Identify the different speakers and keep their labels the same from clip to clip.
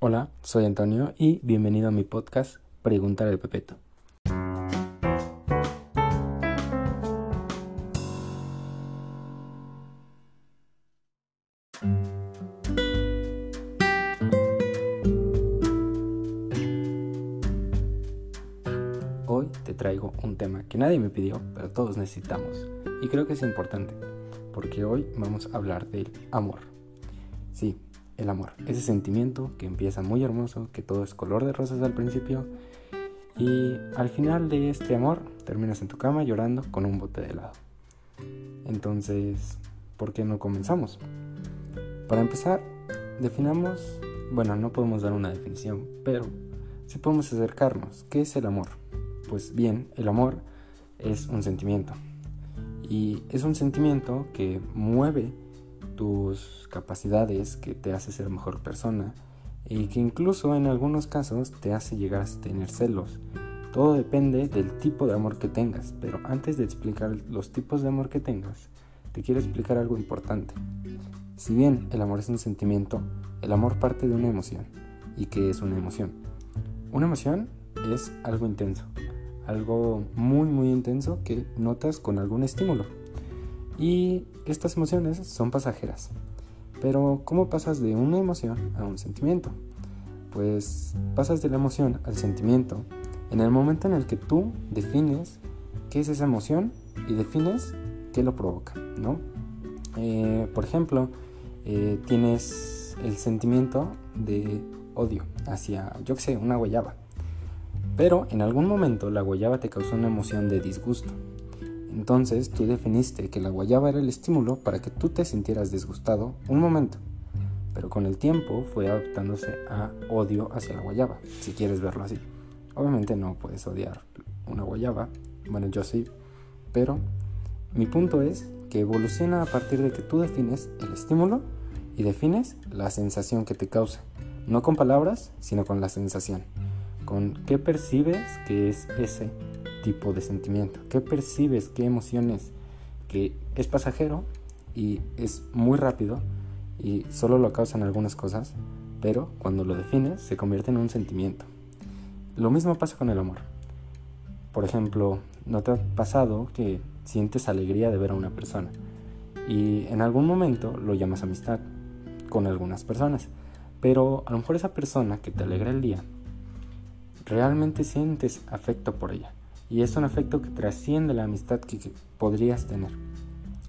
Speaker 1: Hola, soy Antonio y bienvenido a mi podcast Preguntar al Pepeto. Hoy te traigo un tema que nadie me pidió, pero todos necesitamos. Y creo que es importante, porque hoy vamos a hablar del amor. Sí, el amor, ese sentimiento que empieza muy hermoso, que todo es color de rosas al principio, y al final de este amor terminas en tu cama llorando con un bote de helado. Entonces, ¿por qué no comenzamos? Para empezar, definamos, bueno, no podemos dar una definición, pero sí podemos acercarnos. ¿Qué es el amor? Pues bien, el amor es un sentimiento. Y es un sentimiento que mueve tus capacidades, que te hace ser mejor persona y que incluso en algunos casos te hace llegar a tener celos. Todo depende del tipo de amor que tengas, pero antes de explicar los tipos de amor que tengas, te quiero explicar algo importante. Si bien el amor es un sentimiento, el amor parte de una emoción. ¿Y qué es una emoción? Una emoción es algo intenso, algo muy muy intenso que notas con algún estímulo. Y estas emociones son pasajeras. Pero ¿cómo pasas de una emoción a un sentimiento? Pues pasas de la emoción al sentimiento en el momento en el que tú defines qué es esa emoción y defines qué lo provoca, ¿no? Eh, por ejemplo, eh, tienes el sentimiento de odio hacia, yo qué sé, una guayaba. Pero en algún momento la guayaba te causó una emoción de disgusto. Entonces tú definiste que la guayaba era el estímulo para que tú te sintieras disgustado un momento. Pero con el tiempo fue adaptándose a odio hacia la guayaba, si quieres verlo así. Obviamente no puedes odiar una guayaba, bueno yo sí, pero mi punto es que evoluciona a partir de que tú defines el estímulo y defines la sensación que te causa, no con palabras, sino con la sensación con qué percibes que es ese tipo de sentimiento, qué percibes, qué emociones, que es pasajero y es muy rápido y solo lo causan algunas cosas, pero cuando lo defines se convierte en un sentimiento. Lo mismo pasa con el amor. Por ejemplo, ¿no te ha pasado que sientes alegría de ver a una persona? Y en algún momento lo llamas amistad con algunas personas. Pero a lo mejor esa persona que te alegra el día realmente sientes afecto por ella. Y es un afecto que trasciende la amistad que, podrías tener.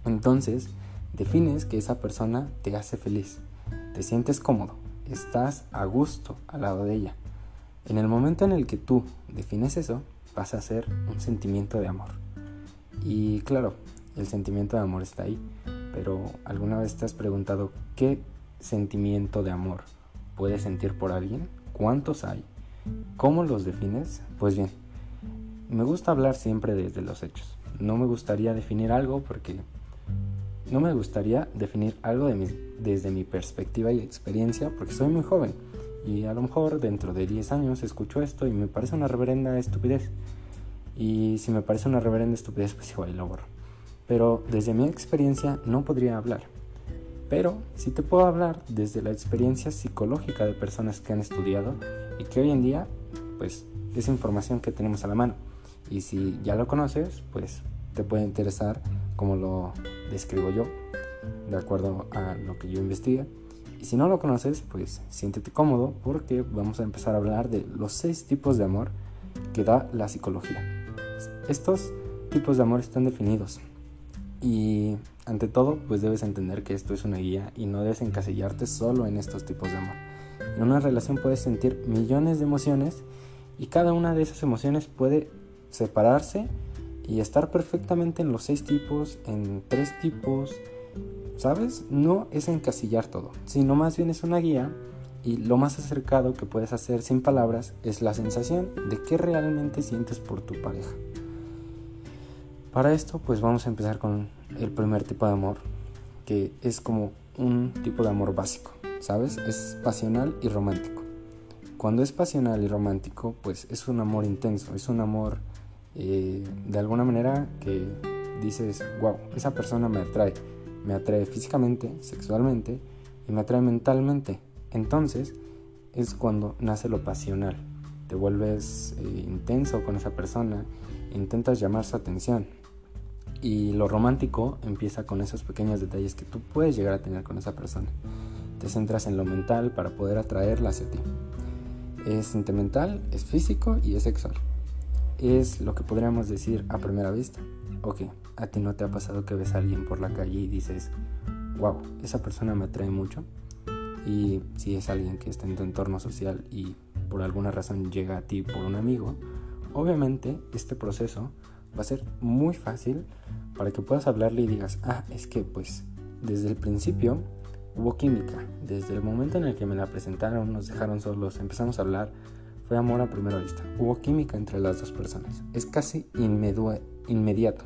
Speaker 1: Entonces, defines que esa persona te hace feliz, te sientes cómodo, estás a gusto al lado de ella. En el momento en el que tú defines eso, pasa a ser un sentimiento de amor. Y claro, el sentimiento de amor está ahí, pero ¿alguna vez te has preguntado qué sentimiento de amor puedes sentir por alguien? ¿Cuántos hay? ¿Cómo los defines? Pues bien, me gusta hablar siempre desde los hechos. No me gustaría definir algo porque no me gustaría definir algo desde mi perspectiva y experiencia porque soy muy joven y a lo mejor dentro de 10 años escucho esto y me parece una reverenda estupidez. Y si me parece una reverenda estupidez, pues igual lo borro. Pero desde mi experiencia no podría hablar. Pero sí te puedo hablar desde la experiencia psicológica de personas que han estudiado y que hoy en día pues es información que tenemos a la mano. Y si ya lo conoces, pues te puede interesar como lo describo yo, de acuerdo a lo que yo investigué. Y si no lo conoces, pues siéntete cómodo porque vamos a empezar a hablar de los seis tipos de amor que da la psicología. Estos tipos de amor están definidos y ante todo, pues debes entender que esto es una guía y no debes encasillarte solo en estos tipos de amor. En una relación puedes sentir millones de emociones y cada una de esas emociones puede separarse y estar perfectamente en los seis tipos, en tres tipos, ¿sabes? No es encasillar todo, sino más bien es una guía y lo más acercado que puedes hacer sin palabras es la sensación de qué realmente sientes por tu pareja. Para esto pues vamos a empezar con el primer tipo de amor, que es como un tipo de amor básico, ¿sabes? Es pasional y romántico. Cuando es pasional y romántico pues es un amor intenso, es un amor eh, de alguna manera que dices, wow, esa persona me atrae, me atrae físicamente, sexualmente y me atrae mentalmente. Entonces, es cuando nace lo pasional. Te vuelves eh, intenso con esa persona, intentas llamar su atención. Y lo romántico empieza con esos pequeños detalles que tú puedes llegar a tener con esa persona. Te centras en lo mental para poder atraerla hacia ti. Es sentimental, es físico y es sexual. Es lo que podríamos decir a primera vista. Ok, a ti no te ha pasado que ves a alguien por la calle y dices, wow, esa persona me atrae mucho. Y si es alguien que está en tu entorno social y por alguna razón llega a ti por un amigo, obviamente este proceso va a ser muy fácil para que puedas hablarle y digas, ah, es que pues desde el principio hubo química. Desde el momento en el que me la presentaron, nos dejaron solos, empezamos a hablar, fue amor a primera vista. Hubo química entre las dos personas. Es casi inmediato.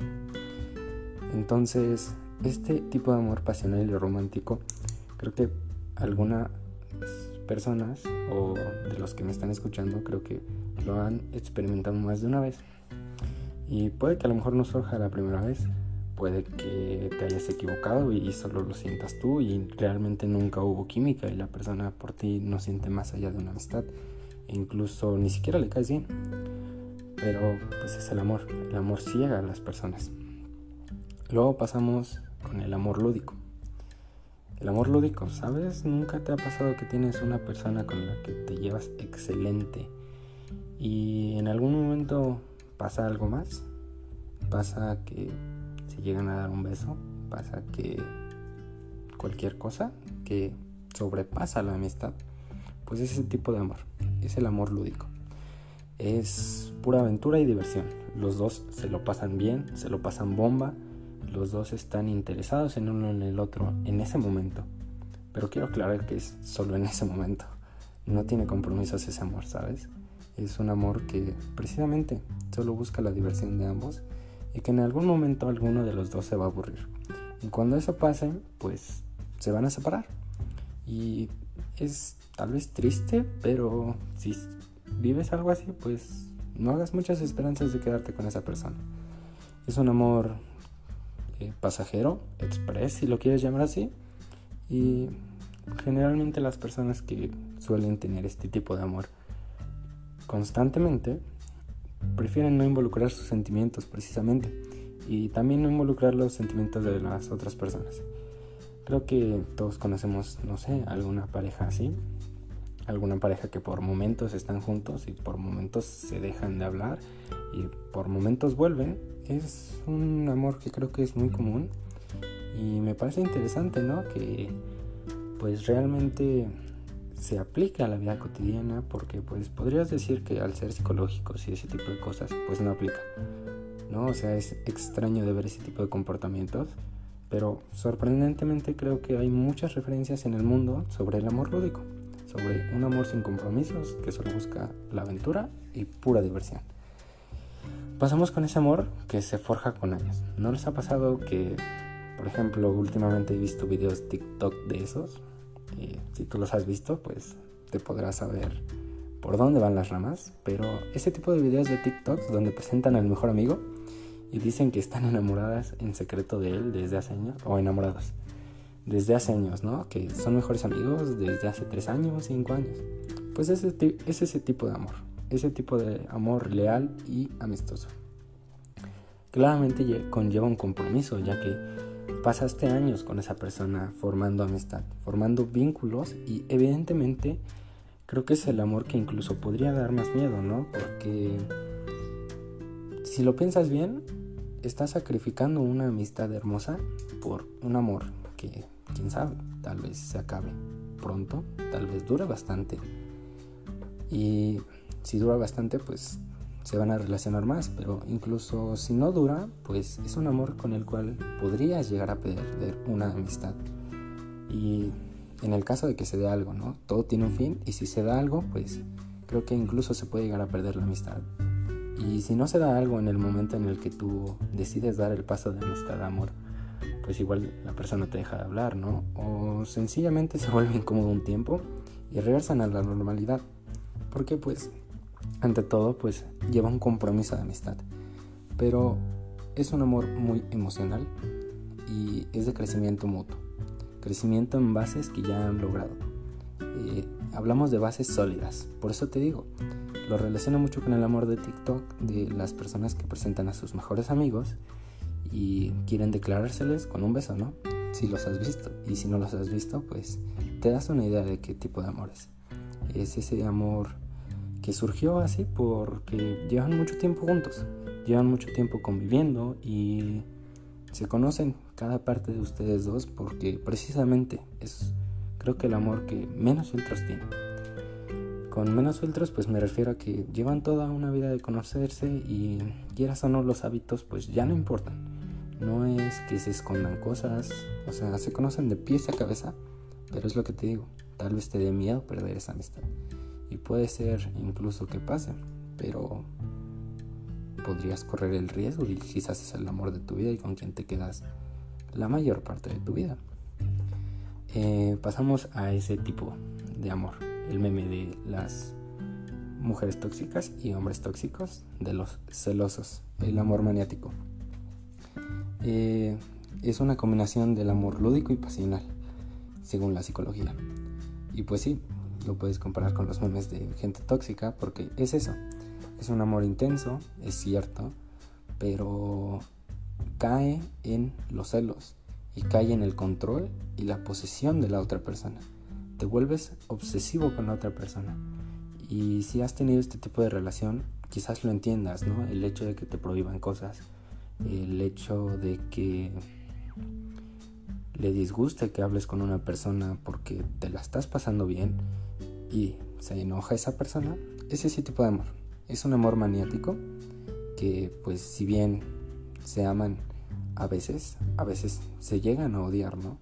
Speaker 1: Entonces, este tipo de amor pasional y romántico, creo que algunas personas o de los que me están escuchando, creo que lo han experimentado más de una vez. Y puede que a lo mejor no surja la primera vez, puede que te hayas equivocado y solo lo sientas tú y realmente nunca hubo química y la persona por ti no siente más allá de una amistad e incluso ni siquiera le caes bien. Pero pues es el amor, el amor ciega a las personas. Luego pasamos con el amor lúdico. El amor lúdico, ¿sabes? Nunca te ha pasado que tienes una persona con la que te llevas excelente y en algún momento pasa algo más. Pasa que se llegan a dar un beso, pasa que cualquier cosa que sobrepasa la amistad, pues es ese tipo de amor, es el amor lúdico. Es pura aventura y diversión. Los dos se lo pasan bien, se lo pasan bomba los dos están interesados en uno en el otro en ese momento. Pero quiero aclarar que es solo en ese momento. No tiene compromisos ese amor, ¿sabes? Es un amor que precisamente solo busca la diversión de ambos y que en algún momento alguno de los dos se va a aburrir. Y cuando eso pase, pues se van a separar. Y es tal vez triste, pero si vives algo así, pues no hagas muchas esperanzas de quedarte con esa persona. Es un amor eh, pasajero, express si lo quieres llamar así. Y generalmente las personas que suelen tener este tipo de amor constantemente prefieren no involucrar sus sentimientos precisamente y también no involucrar los sentimientos de las otras personas. Creo que todos conocemos, no sé, alguna pareja así, alguna pareja que por momentos están juntos y por momentos se dejan de hablar y por momentos vuelven es un amor que creo que es muy común y me parece interesante, ¿no? Que pues realmente se aplica a la vida cotidiana porque pues podrías decir que al ser psicológicos y ese tipo de cosas pues no aplica, ¿no? O sea, es extraño de ver ese tipo de comportamientos, pero sorprendentemente creo que hay muchas referencias en el mundo sobre el amor lúdico, sobre un amor sin compromisos que solo busca la aventura y pura diversión. Pasamos con ese amor que se forja con años. ¿No les ha pasado que, por ejemplo, últimamente he visto videos TikTok de esos? Y si tú los has visto, pues te podrás saber por dónde van las ramas. Pero ese tipo de videos de TikTok donde presentan al mejor amigo y dicen que están enamoradas en secreto de él desde hace años, o enamorados desde hace años, ¿no? Que son mejores amigos desde hace tres años, cinco años. Pues es ese tipo de amor ese tipo de amor leal y amistoso. Claramente conlleva un compromiso, ya que pasaste años con esa persona formando amistad, formando vínculos y evidentemente creo que es el amor que incluso podría dar más miedo, ¿no? Porque si lo piensas bien, estás sacrificando una amistad hermosa por un amor que, quién sabe, tal vez se acabe pronto, tal vez dure bastante. Y si dura bastante, pues se van a relacionar más, pero incluso si no dura, pues es un amor con el cual podrías llegar a perder una amistad. Y en el caso de que se dé algo, ¿no? Todo tiene un fin y si se da algo, pues creo que incluso se puede llegar a perder la amistad. Y si no se da algo en el momento en el que tú decides dar el paso de amistad a amor, pues igual la persona te deja de hablar, ¿no? O sencillamente se vuelve incómodo un tiempo y regresan a la normalidad. Porque pues ante todo, pues lleva un compromiso de amistad. Pero es un amor muy emocional y es de crecimiento mutuo. Crecimiento en bases que ya han logrado. Hablamos de bases sólidas. Por eso te digo, lo relaciono mucho con el amor de TikTok de las personas que presentan a sus mejores amigos y quieren declarárseles con un beso, ¿no? Si los has visto. Y si no los has visto, pues te das una idea de qué tipo de amor es. Es ese amor que surgió así porque llevan mucho tiempo juntos, llevan mucho tiempo conviviendo y se conocen cada parte de ustedes dos porque precisamente es creo que el amor que menos filtros tiene. Con menos filtros pues me refiero a que llevan toda una vida de conocerse y quieras o no los hábitos pues ya no importan. No es que se escondan cosas, o sea, se conocen de pies a cabeza, pero es lo que te digo, tal vez te dé miedo perder esa amistad. Y puede ser incluso que pase, pero podrías correr el riesgo y quizás es el amor de tu vida y con quien te quedas la mayor parte de tu vida. Eh, pasamos a ese tipo de amor, el meme de las mujeres tóxicas y hombres tóxicos, de los celosos, el amor maniático. Eh, es una combinación del amor lúdico y pasional, según la psicología. Y pues sí, lo puedes comparar con los memes de gente tóxica porque es eso, es un amor intenso, es cierto, pero cae en los celos y cae en el control y la posesión de la otra persona. Te vuelves obsesivo con la otra persona. Y si has tenido este tipo de relación, quizás lo entiendas, ¿no? El hecho de que te prohíban cosas, el hecho de que le disguste que hables con una persona porque te la estás pasando bien y se enoja esa persona, es ese tipo de amor. Es un amor maniático que pues si bien se aman a veces, a veces se llegan a odiar, ¿no?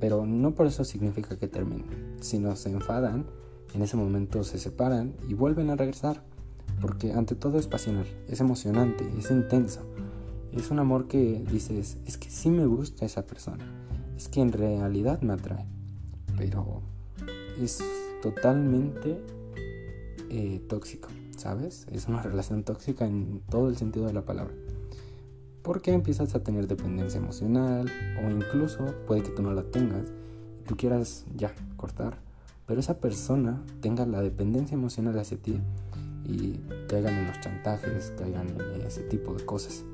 Speaker 1: Pero no por eso significa que terminen, sino se enfadan, en ese momento se separan y vuelven a regresar, porque ante todo es pasional, es emocionante, es intenso. Es un amor que dices, es que sí me gusta esa persona, es que en realidad me atrae, pero es totalmente eh, tóxico. ¿sabes? Es una relación tóxica en todo el sentido de la palabra. Porque empiezas a tener dependencia emocional o incluso puede que tú no la tengas y tú quieras ya cortar, pero esa persona tenga la dependencia emocional hacia ti y caigan en los chantajes, caigan en ese tipo de cosas.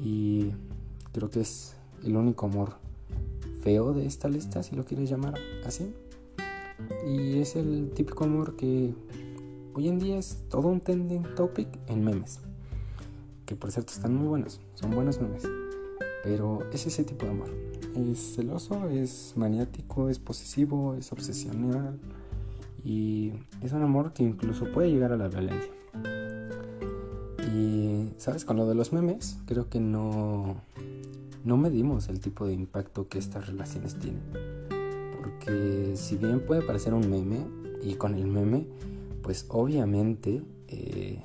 Speaker 1: Y creo que es el único amor feo de esta lista, si lo quieres llamar así. Y es el típico amor que Hoy en día es todo un trending topic en memes. Que por cierto están muy buenos, son buenos memes. Pero es ese tipo de amor. Es celoso, es maniático, es posesivo, es obsesional. Y es un amor que incluso puede llegar a la violencia. Y, ¿sabes? Con lo de los memes, creo que no, no medimos el tipo de impacto que estas relaciones tienen. Porque si bien puede parecer un meme, y con el meme pues obviamente eh,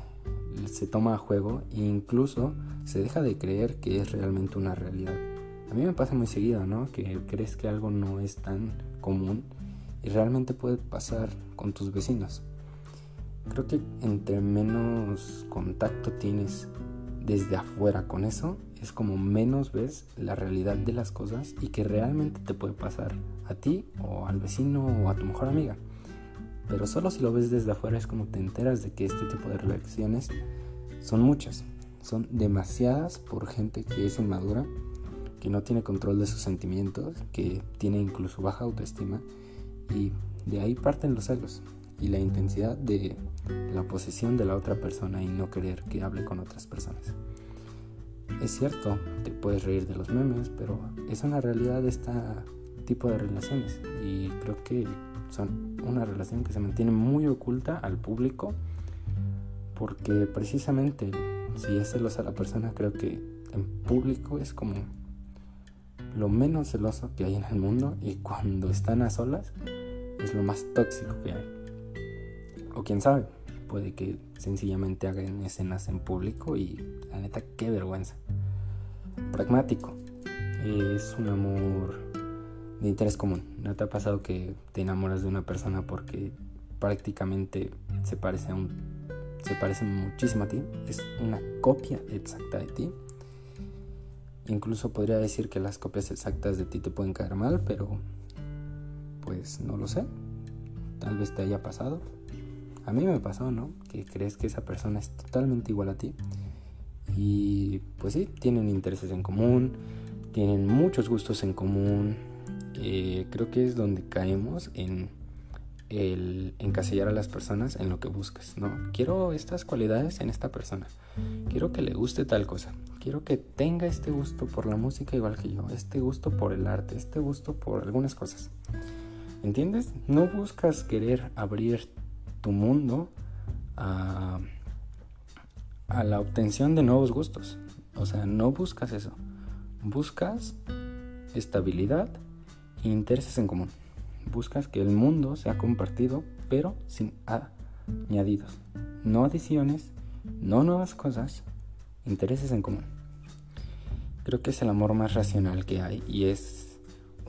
Speaker 1: se toma a juego e incluso se deja de creer que es realmente una realidad. A mí me pasa muy seguido, ¿no? Que crees que algo no es tan común y realmente puede pasar con tus vecinos. Creo que entre menos contacto tienes desde afuera con eso, es como menos ves la realidad de las cosas y que realmente te puede pasar a ti o al vecino o a tu mejor amiga. Pero solo si lo ves desde afuera es como te enteras de que este tipo de reacciones son muchas. Son demasiadas por gente que es inmadura, que no tiene control de sus sentimientos, que tiene incluso baja autoestima. Y de ahí parten los celos y la intensidad de la posesión de la otra persona y no querer que hable con otras personas. Es cierto, te puedes reír de los memes, pero es una realidad de este tipo de relaciones y creo que son una relación que se mantiene muy oculta al público porque precisamente si es celosa la persona creo que en público es como lo menos celoso que hay en el mundo y cuando están a solas es lo más tóxico que hay. O quién sabe, puede que sencillamente hagan escenas en público y la neta qué vergüenza. Pragmático. Es un amor de interés común. ¿No te ha pasado que te enamoras de una persona porque prácticamente se parece a un se parece muchísimo a ti, es una copia exacta de ti? Incluso podría decir que las copias exactas de ti te pueden caer mal, pero pues no lo sé. tal vez te haya pasado. A mí me pasó, ¿no? Que crees que esa persona es totalmente igual a ti. Y pues sí, tienen intereses en común, tienen muchos gustos en común. Eh, creo que es donde caemos en encasillar a las personas en lo que buscas, ¿no? Quiero estas cualidades en esta persona. Quiero que le guste tal cosa. Quiero que tenga este gusto por la música igual que yo, este gusto por el arte, este gusto por algunas cosas. ¿Entiendes? No buscas querer abrir tu mundo a, la obtención de nuevos gustos. O sea, no buscas eso. Buscas estabilidad intereses en común. Buscas que el mundo sea compartido, pero sin añadidos. No adiciones, no nuevas cosas, intereses en común. Creo que es el amor más racional que hay y es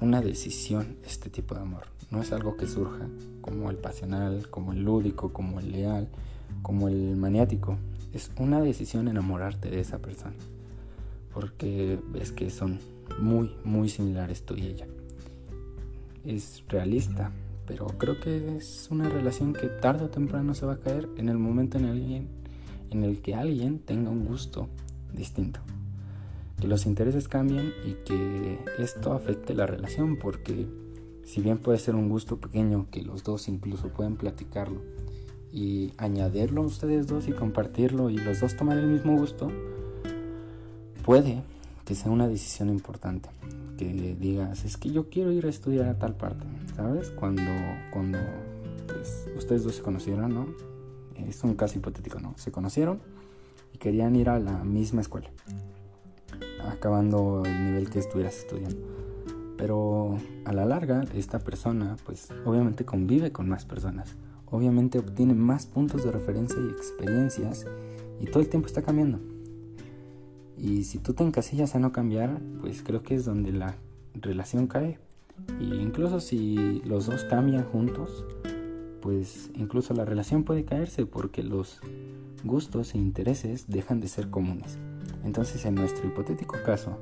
Speaker 1: una decisión este tipo de amor. No es algo que surja como el pasional, como el lúdico, como el leal, como el maniático. Es una decisión enamorarte de esa persona. Porque ves que son muy, muy similares tú y ella es realista, pero creo que es una relación que tarde o temprano se va a caer en el momento en, alguien, en el que alguien tenga un gusto distinto. Que los intereses cambien y que esto afecte la relación, porque si bien puede ser un gusto pequeño que los dos incluso pueden platicarlo y añadirlo ustedes dos y compartirlo y los dos tomar el mismo gusto, puede que sea una decisión importante que digas, es que yo quiero ir a estudiar a tal parte, ¿sabes? Cuando, cuando pues, ustedes dos se conocieron, ¿no? Es un caso hipotético, ¿no? Se conocieron y querían ir a la misma escuela, acabando el nivel que estuvieras estudiando. Pero a la larga, esta persona, pues obviamente convive con más personas, obviamente obtiene más puntos de referencia y experiencias y todo el tiempo está cambiando. Y si tú te encasillas a no cambiar, pues creo que es donde la relación cae. Y incluso si los dos cambian juntos, pues incluso la relación puede caerse porque los gustos e intereses dejan de ser comunes. Entonces en nuestro hipotético caso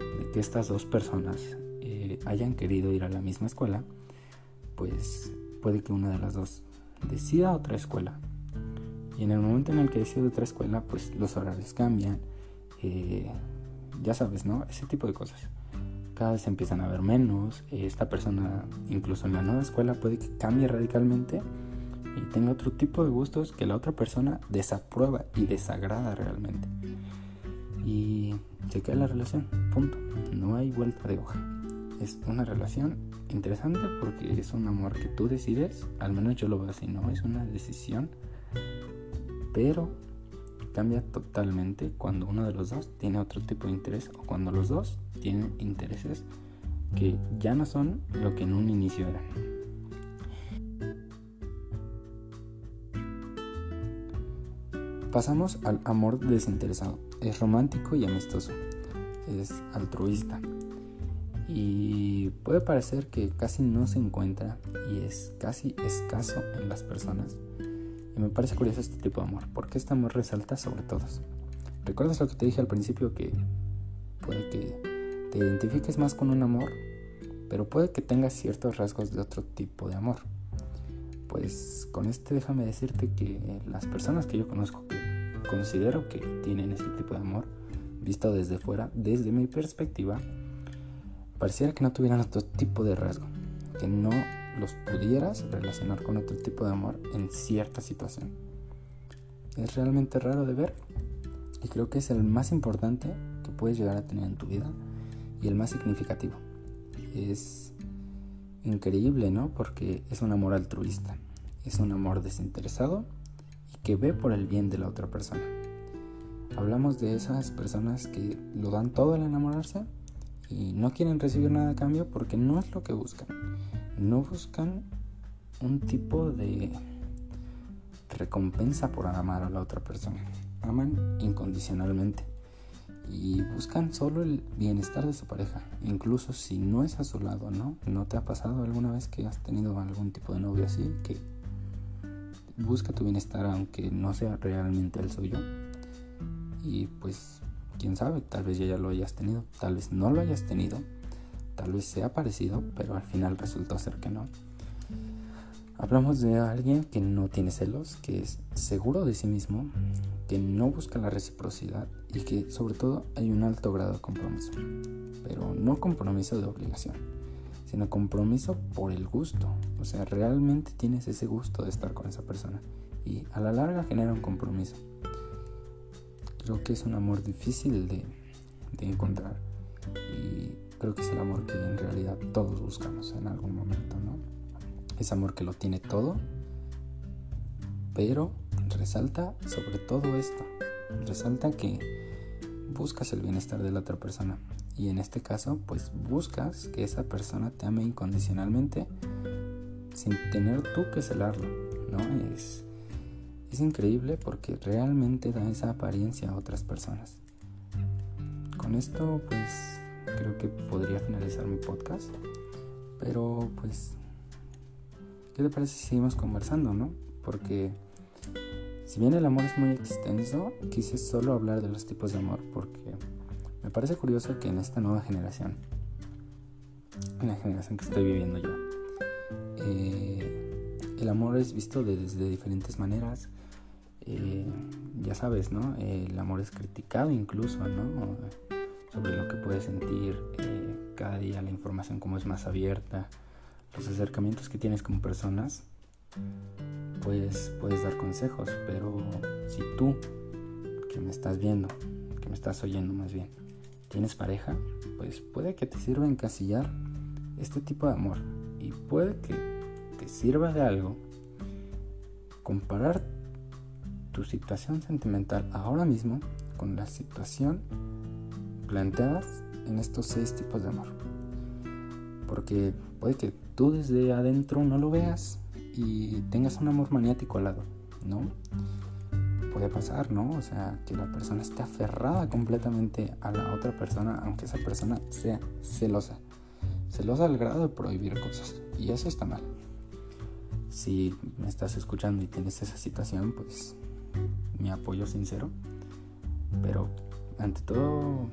Speaker 1: de que estas dos personas eh, hayan querido ir a la misma escuela, pues puede que una de las dos decida otra escuela. Y en el momento en el que decide otra escuela, pues los horarios cambian, eh, ya sabes, ¿no? Ese tipo de cosas. Cada vez empiezan a ver menos. Esta persona, incluso en la nueva escuela, puede que cambie radicalmente y tenga otro tipo de gustos que la otra persona desaprueba y desagrada realmente. Y se queda la relación, punto. No hay vuelta de hoja. Es una relación interesante porque es un amor que tú decides, al menos yo lo veo así, ¿no? Es una decisión, pero cambia totalmente cuando uno de los dos tiene otro tipo de interés o cuando los dos tienen intereses que ya no son lo que en un inicio eran. Pasamos al amor desinteresado. Es romántico y amistoso. Es altruista. Y puede parecer que casi no se encuentra y es casi escaso en las personas y me parece curioso este tipo de amor, porque este amor resalta sobre todos. ¿Recuerdas lo que te dije al principio que puede que te identifiques más con un amor, pero puede que tengas ciertos rasgos de otro tipo de amor? Pues con este déjame decirte que las personas que yo conozco que considero que tienen este tipo de amor, visto desde fuera, desde mi perspectiva, pareciera que no tuvieran otro tipo de rasgo, que no los pudieras relacionar con otro tipo de amor en cierta situación. Es realmente raro de ver y creo que es el más importante que puedes llegar a tener en tu vida y el más significativo. Es increíble, ¿no? Porque es un amor altruista, es un amor desinteresado y que ve por el bien de la otra persona. Hablamos de esas personas que lo dan todo al enamorarse y no quieren recibir nada a cambio porque no es lo que buscan no buscan un tipo de recompensa por amar a la otra persona. Aman incondicionalmente y buscan solo el bienestar de su pareja, incluso si no es a su lado, ¿no? ¿No te ha pasado alguna vez que has tenido algún tipo de novio así que busca tu bienestar aunque no sea realmente el suyo? Y pues, quién sabe, tal vez ya lo hayas tenido, tal vez no lo hayas tenido Tal vez sea parecido, pero al final resultó ser que no. Hablamos de alguien que no tiene celos, que es seguro de sí mismo, que no busca la reciprocidad y que sobre todo hay un alto grado de compromiso. Pero no compromiso de obligación, sino compromiso por el gusto. O sea, realmente tienes ese gusto de estar con esa persona y a la larga genera un compromiso. Creo que es un amor difícil de, de encontrar y creo que es el amor que en realidad todos buscamos en algún momento, ¿no? Es amor que lo tiene todo, pero resalta sobre todo esto, resalta que buscas el bienestar de la otra persona y en este caso pues buscas que esa persona te ame incondicionalmente sin tener tú que celarlo, ¿no? Es, es increíble porque realmente da esa apariencia a otras personas. Con esto pues creo que podría finalizar mi podcast, pero pues ¿Qué te parece si seguimos conversando, no? Porque si bien el amor es muy extenso, quise solo hablar de los tipos de amor porque me parece curioso que en esta nueva generación, en la generación que estoy viviendo yo, eh, el amor es visto desde diferentes maneras. Eh, ya sabes, ¿no? el amor es criticado incluso, ¿no? Sobre lo que puedes sentir eh, cada día, la información como es más abierta los acercamientos que tienes como personas, pues puedes dar consejos, pero si tú, que me estás viendo, que me estás oyendo más bien, tienes pareja, pues puede que te sirva encasillar este tipo de amor y puede que te sirva de algo comparar tu situación sentimental ahora mismo con la situación planteadas en estos seis tipos de amor. Porque puede que tú desde adentro no lo veas y tengas un amor maniático al lado, ¿no? Puede pasar, ¿no? O sea, que la persona esté aferrada completamente a la otra persona, aunque esa persona sea celosa. Celosa al grado de prohibir cosas. Y eso está mal. Si me estás escuchando y tienes esa situación, pues mi apoyo sincero. Pero ante todo,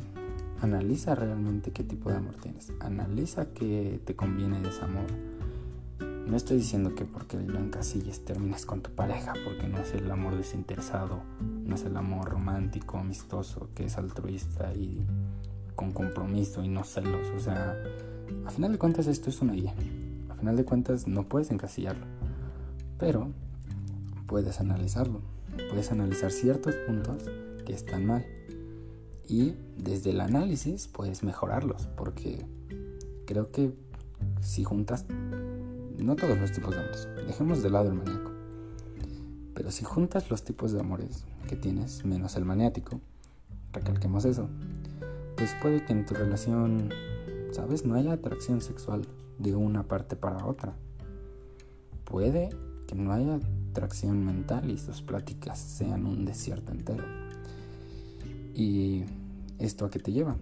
Speaker 1: Analiza realmente qué tipo de amor tienes. Analiza qué te conviene de ese amor. No estoy diciendo que porque lo encasilles termines con tu pareja, porque no es el amor desinteresado, no es el amor romántico, amistoso, que es altruista y con compromiso y no celos. O sea, a final de cuentas esto es una guía. A final de cuentas no puedes encasillarlo, pero puedes analizarlo. Puedes analizar ciertos puntos que están mal y desde el análisis puedes mejorarlos porque creo que si juntas no todos los tipos de amores dejemos de lado el maníaco pero si juntas los tipos de amores que tienes menos el maniático recalquemos eso pues puede que en tu relación sabes no haya atracción sexual de una parte para otra. Puede que no haya atracción mental y sus pláticas sean un desierto entero y esto a qué te lleva?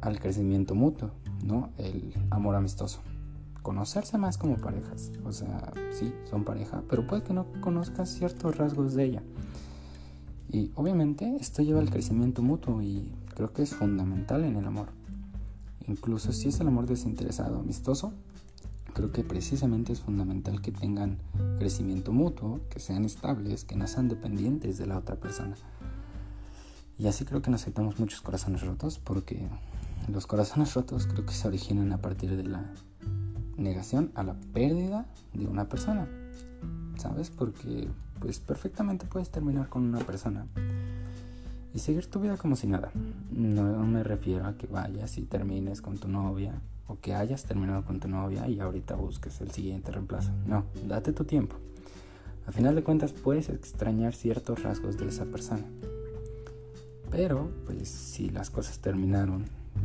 Speaker 1: Al crecimiento mutuo, ¿no? El amor amistoso. Conocerse más como parejas. O sea, sí, son pareja, pero puede que no conozcas ciertos rasgos de ella. Y obviamente esto lleva al crecimiento mutuo y creo que es fundamental en el amor. Incluso si es el amor desinteresado, amistoso, creo que precisamente es fundamental que tengan crecimiento mutuo, que sean estables, que no sean dependientes de la otra persona. Y así creo que nos aceptamos muchos corazones rotos porque los corazones rotos creo que se originan a partir de la negación a la pérdida de una persona. ¿Sabes? Porque pues perfectamente puedes terminar con una persona y seguir tu vida como si nada. No me refiero a que vayas y termines con tu novia o que hayas terminado con tu novia y ahorita busques el siguiente reemplazo. No, date tu tiempo. A final de cuentas puedes extrañar ciertos rasgos de esa persona pero, pues, si las cosas terminaron,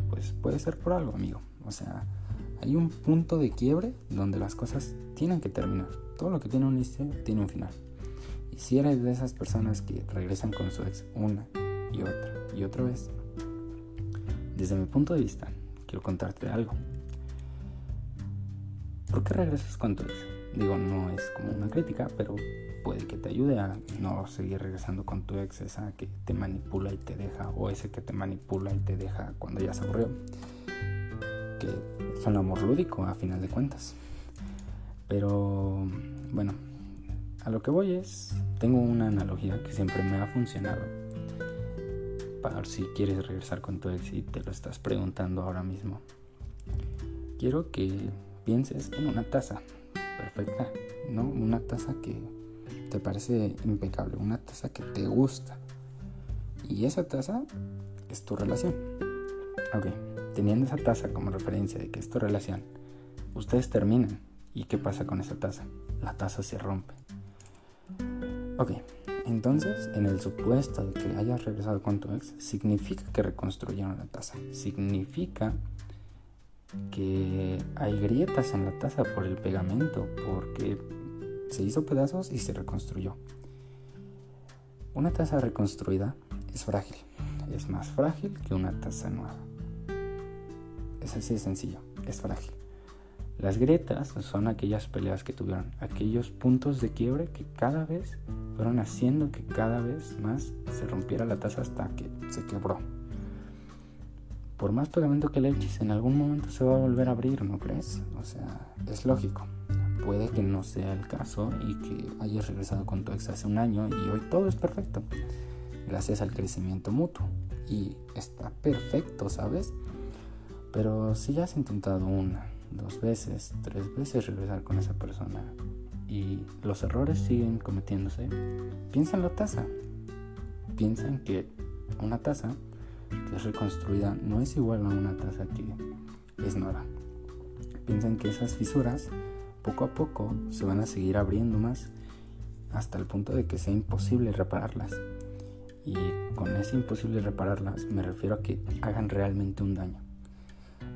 Speaker 1: pues puede ser por algo, amigo. O sea, hay un punto de quiebre donde las cosas tienen que terminar. Todo lo que tiene un inicio tiene un final. Y si eres de esas personas que regresan con su ex una y otra y otra vez, desde mi punto de vista, quiero contarte algo. ¿Por qué regresas con tu ex? Digo, no es como una crítica, pero puede que te ayude a no seguir regresando con tu ex, esa que te manipula y te deja, o ese que te manipula y te deja cuando ya se aburrió. Que es un amor lúdico a final de cuentas. Pero bueno, a lo que voy es, tengo una analogía que siempre me ha funcionado. Para si quieres regresar con tu ex y te lo estás preguntando ahora mismo. Quiero que pienses en una taza perfecta, ¿no? Una taza que te parece impecable, una taza que te gusta. Y esa taza es tu relación. Ok, teniendo esa taza como referencia de que es tu relación, ustedes terminan. ¿Y qué pasa con esa taza? La taza se rompe. Ok, entonces en el supuesto de que hayas regresado con tu ex, significa que reconstruyeron la taza. Significa que hay grietas en la taza por el pegamento, porque se hizo pedazos y se reconstruyó. Una taza reconstruida es frágil, es más frágil que una taza nueva. Es así de sencillo, es frágil. Las grietas son aquellas peleas que tuvieron, aquellos puntos de quiebre que cada vez fueron haciendo que cada vez más se rompiera la taza hasta que se quebró. Por más pegamento que le eches, en algún momento se va a volver a abrir, ¿no crees? O sea, es lógico. Puede que no sea el caso y que hayas regresado con tu ex hace un año y hoy todo es perfecto, gracias al crecimiento mutuo. Y está perfecto, ¿sabes? Pero si ya has intentado una, dos veces, tres veces regresar con esa persona y los errores siguen cometiéndose, piensa en la taza. Piensa en que una taza que es reconstruida no es igual a una taza que es nueva. Piensa en que esas fisuras poco a poco se van a seguir abriendo más hasta el punto de que sea imposible repararlas. Y con ese imposible repararlas me refiero a que hagan realmente un daño.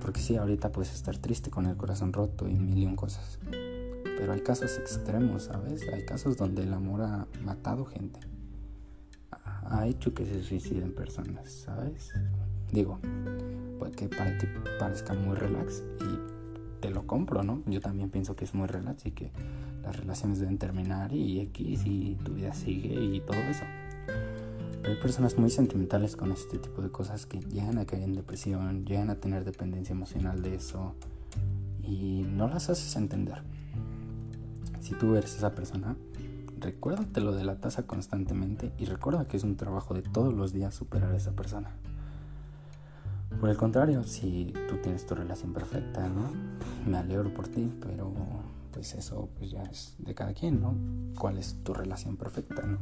Speaker 1: Porque sí, ahorita puedes estar triste con el corazón roto y mil y un cosas. Pero hay casos extremos, ¿sabes? Hay casos donde el amor ha matado gente. Ha hecho que se suiciden personas, ¿sabes? Digo, puede que para ti parezca muy relax y te lo compro, ¿no? Yo también pienso que es muy relax y que las relaciones deben terminar y X y tu vida sigue y todo eso hay personas muy sentimentales con este tipo de cosas que llegan a caer en depresión, llegan a tener dependencia emocional de eso y no las haces entender. Si tú eres esa persona, recuérdate lo de la taza constantemente y recuerda que es un trabajo de todos los días superar a esa persona. Por el contrario, si tú tienes tu relación perfecta, ¿no? Me alegro por ti, pero pues eso pues ya es de cada quien, ¿no? ¿Cuál es tu relación perfecta, ¿no?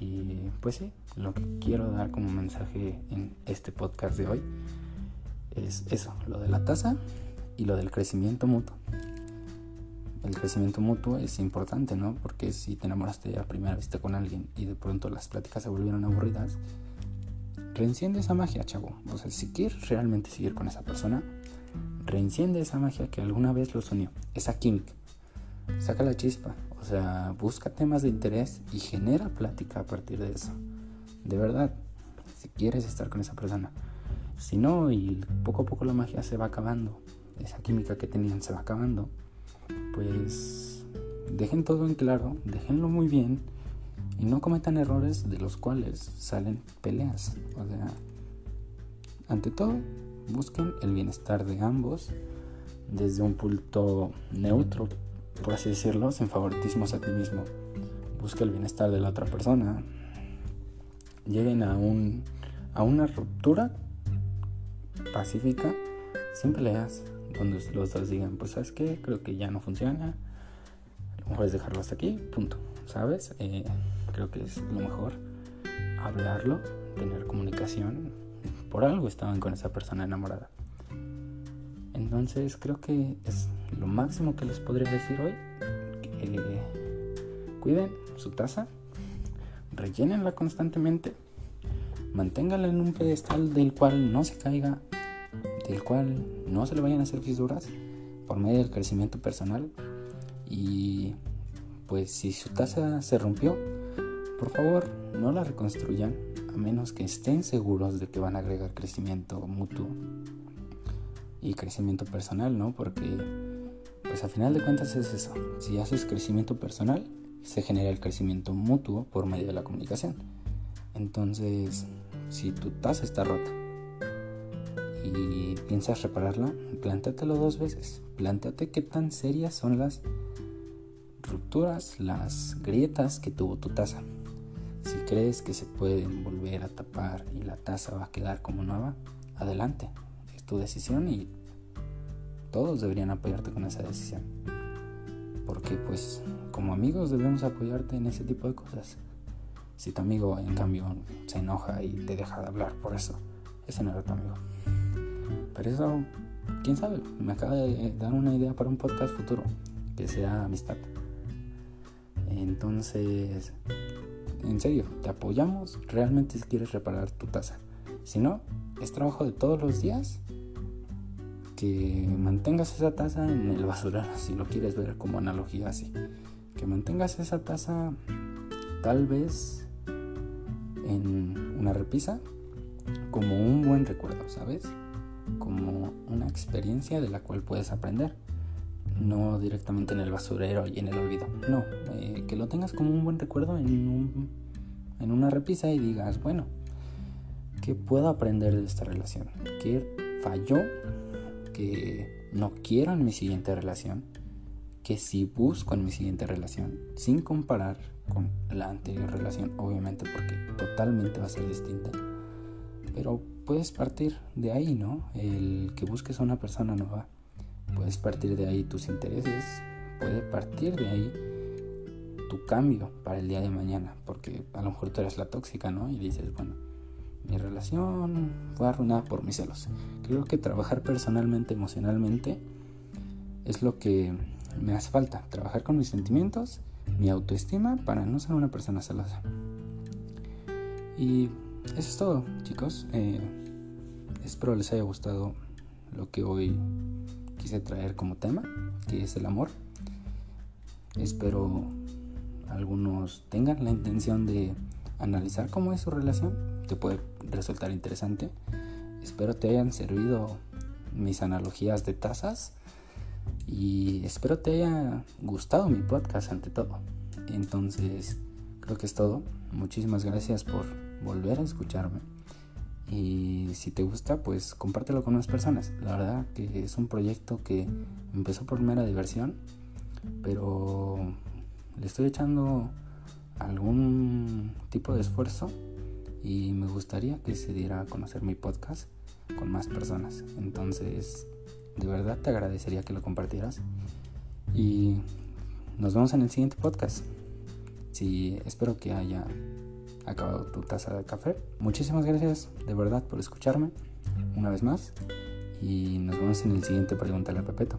Speaker 1: Y pues sí, lo que quiero dar como mensaje en este podcast de hoy es eso, lo de la tasa y lo del crecimiento mutuo. El crecimiento mutuo es importante, ¿no? Porque si te enamoraste a primera vista con alguien y de pronto las pláticas se volvieron aburridas, reenciende esa magia, chavo. O sea, si quieres realmente seguir con esa persona, reenciende esa magia que alguna vez los unió, esa química. Saca la chispa, o sea, busca temas de interés y genera plática a partir de eso. De verdad, si quieres estar con esa persona. Si no, y poco a poco la magia se va acabando, esa química que tenían se va acabando, pues dejen todo en claro, déjenlo muy bien y no cometan errores de los cuales salen peleas. O sea, ante todo, busquen el bienestar de ambos desde un punto neutro por así decirlo, sin favoritismos a ti mismo. Busca el bienestar de la otra persona. Lleguen a, un, a una ruptura pacífica sin peleas, donde los dos digan, pues sabes qué, creo que ya no funciona, lo mejor es dejarlo hasta aquí, punto, ¿sabes? Eh, creo que es lo mejor hablarlo, tener comunicación. Por algo estaban con esa persona enamorada. Entonces creo que es lo máximo que les podría decir hoy. Que cuiden su taza, rellénenla constantemente, manténganla en un pedestal del cual no se caiga, del cual no se le vayan a hacer fisuras por medio del crecimiento personal. Y pues si su taza se rompió, por favor no la reconstruyan a menos que estén seguros de que van a agregar crecimiento mutuo y crecimiento personal, ¿no? Porque, pues a final de cuentas es eso. Si haces crecimiento personal, se genera el crecimiento mutuo por medio de la comunicación. Entonces, si tu taza está rota y piensas repararla, plántatelo dos veces. Plántate qué tan serias son las estructuras, las grietas que tuvo tu taza. Si crees que se pueden volver a tapar y la taza va a quedar como nueva, adelante. Es tu decisión y todos deberían apoyarte con esa decisión. Porque pues como amigos debemos apoyarte en ese tipo de cosas. Si tu amigo en cambio se enoja y te deja de hablar por eso, ese no era tu amigo. Pero eso, quién sabe, me acaba de dar una idea para un podcast futuro, que sea amistad. Entonces, en serio, te apoyamos realmente si quieres reparar tu taza. Si no, es trabajo de todos los días que mantengas esa taza en el basurero, si lo quieres ver como analogía así. Que mantengas esa taza tal vez en una repisa como un buen recuerdo, ¿sabes? Como una experiencia de la cual puedes aprender. No directamente en el basurero y en el olvido. No, eh, que lo tengas como un buen recuerdo en, un, en una repisa y digas, bueno, ¿qué puedo aprender de esta relación? ¿Qué falló? ¿Qué no quiero en mi siguiente relación? ¿Qué sí busco en mi siguiente relación? Sin comparar con la anterior relación, obviamente, porque totalmente va a ser distinta. Pero puedes partir de ahí, ¿no? El que busques a una persona nueva. Puedes partir de ahí tus intereses. Puede partir de ahí tu cambio para el día de mañana. Porque a lo mejor tú eres la tóxica, ¿no? Y dices, bueno, mi relación fue arruinada por mis celos. Creo que trabajar personalmente, emocionalmente, es lo que me hace falta. Trabajar con mis sentimientos mi autoestima para no ser una persona celosa. Y eso es todo, chicos. Eh, espero les haya gustado lo que hoy quise traer como tema, que es el amor. Espero algunos tengan la intención de analizar cómo es su relación. Te puede resultar interesante. Espero te hayan servido mis analogías de tazas y espero te haya gustado mi podcast ante todo. Entonces, creo que es todo. Muchísimas gracias por volver a escucharme. Y si te gusta, pues compártelo con más personas. La verdad que es un proyecto que empezó por mera diversión, pero le estoy echando algún tipo de esfuerzo y me gustaría que se diera a conocer mi podcast con más personas. Entonces, de verdad te agradecería que lo compartieras. Y nos vemos en el siguiente podcast. Sí, espero que haya acabado tu taza de café. Muchísimas gracias de verdad por escucharme una vez más. Y nos vemos en el siguiente Pregúntale a Pepeto.